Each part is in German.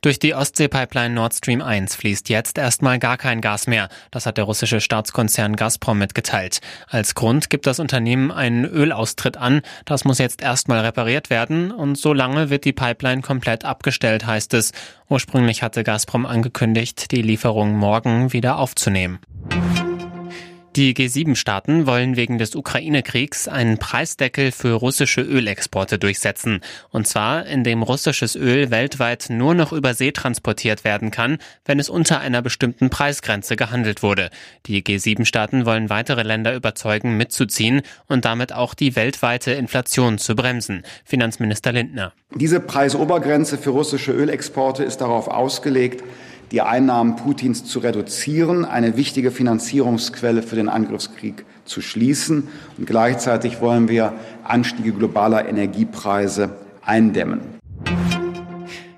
Durch die Ostsee-Pipeline Nord Stream 1 fließt jetzt erstmal gar kein Gas mehr. Das hat der russische Staatskonzern Gazprom mitgeteilt. Als Grund gibt das Unternehmen einen Ölaustritt an. Das muss jetzt erstmal repariert werden und so lange wird die Pipeline komplett abgestellt, heißt es. Ursprünglich hatte Gazprom angekündigt, die Lieferung morgen wieder aufzunehmen. Die G7-Staaten wollen wegen des Ukraine-Kriegs einen Preisdeckel für russische Ölexporte durchsetzen. Und zwar, indem russisches Öl weltweit nur noch über See transportiert werden kann, wenn es unter einer bestimmten Preisgrenze gehandelt wurde. Die G7-Staaten wollen weitere Länder überzeugen, mitzuziehen und damit auch die weltweite Inflation zu bremsen. Finanzminister Lindner. Diese Preisobergrenze für russische Ölexporte ist darauf ausgelegt, die Einnahmen Putins zu reduzieren, eine wichtige Finanzierungsquelle für den Angriffskrieg zu schließen. Und gleichzeitig wollen wir Anstiege globaler Energiepreise eindämmen.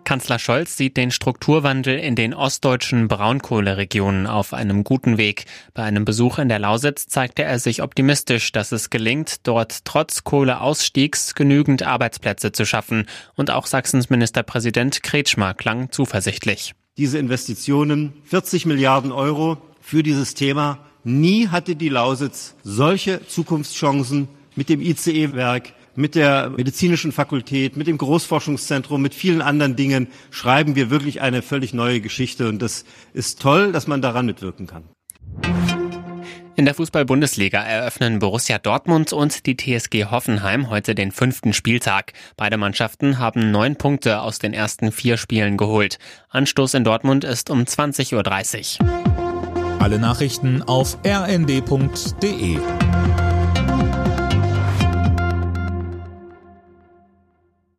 Kanzler Scholz sieht den Strukturwandel in den ostdeutschen Braunkohleregionen auf einem guten Weg. Bei einem Besuch in der Lausitz zeigte er sich optimistisch, dass es gelingt, dort trotz Kohleausstiegs genügend Arbeitsplätze zu schaffen. Und auch Sachsens Ministerpräsident Kretschmer klang zuversichtlich diese Investitionen, 40 Milliarden Euro für dieses Thema. Nie hatte die Lausitz solche Zukunftschancen mit dem ICE-Werk, mit der medizinischen Fakultät, mit dem Großforschungszentrum, mit vielen anderen Dingen schreiben wir wirklich eine völlig neue Geschichte. Und das ist toll, dass man daran mitwirken kann. In der Fußball-Bundesliga eröffnen Borussia Dortmund und die TSG Hoffenheim heute den fünften Spieltag. Beide Mannschaften haben neun Punkte aus den ersten vier Spielen geholt. Anstoß in Dortmund ist um 20.30 Uhr. Alle Nachrichten auf rnd.de